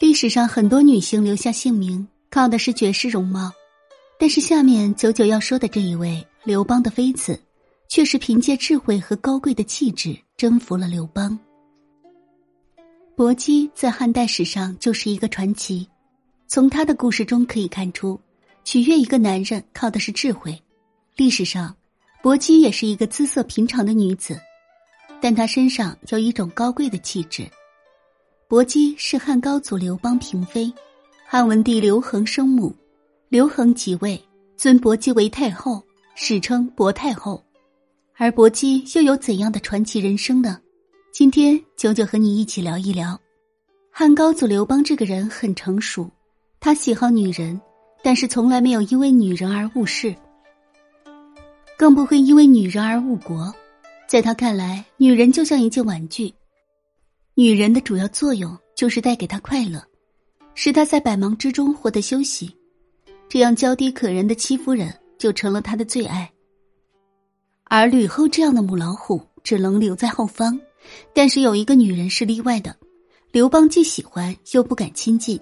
历史上很多女性留下姓名，靠的是绝世容貌，但是下面九九要说的这一位刘邦的妃子，却是凭借智慧和高贵的气质征服了刘邦。薄姬在汉代史上就是一个传奇，从她的故事中可以看出，取悦一个男人靠的是智慧。历史上，薄姬也是一个姿色平常的女子，但她身上有一种高贵的气质。薄姬是汉高祖刘邦嫔妃，汉文帝刘恒生母，刘恒即位，尊薄姬为太后，史称薄太后。而薄姬又有怎样的传奇人生呢？今天九九和你一起聊一聊。汉高祖刘邦这个人很成熟，他喜好女人，但是从来没有因为女人而误事，更不会因为女人而误国。在他看来，女人就像一件玩具。女人的主要作用就是带给他快乐，使他在百忙之中获得休息。这样娇滴可人的戚夫人就成了他的最爱。而吕后这样的母老虎只能留在后方，但是有一个女人是例外的，刘邦既喜欢又不敢亲近，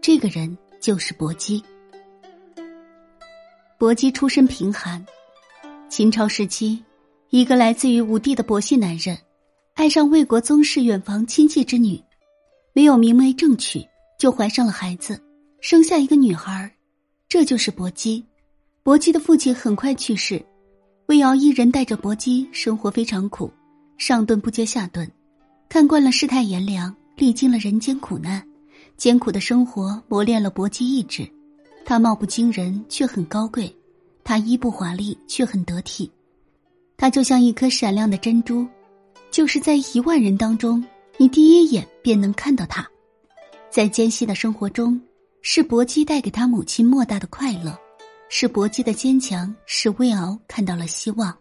这个人就是薄姬。薄姬出身贫寒，秦朝时期，一个来自于吴地的薄姓男人。爱上魏国宗室远房亲戚之女，没有明媒正娶，就怀上了孩子，生下一个女孩这就是薄姬。薄姬的父亲很快去世，魏瑶一人带着薄姬，生活非常苦，上顿不接下顿，看惯了世态炎凉，历经了人间苦难，艰苦的生活磨练了薄姬意志。她貌不惊人，却很高贵；她衣不华丽，却很得体。她就像一颗闪亮的珍珠。就是在一万人当中，你第一眼便能看到他。在艰辛的生活中，是搏击带给他母亲莫大的快乐，是搏击的坚强，是魏敖看到了希望。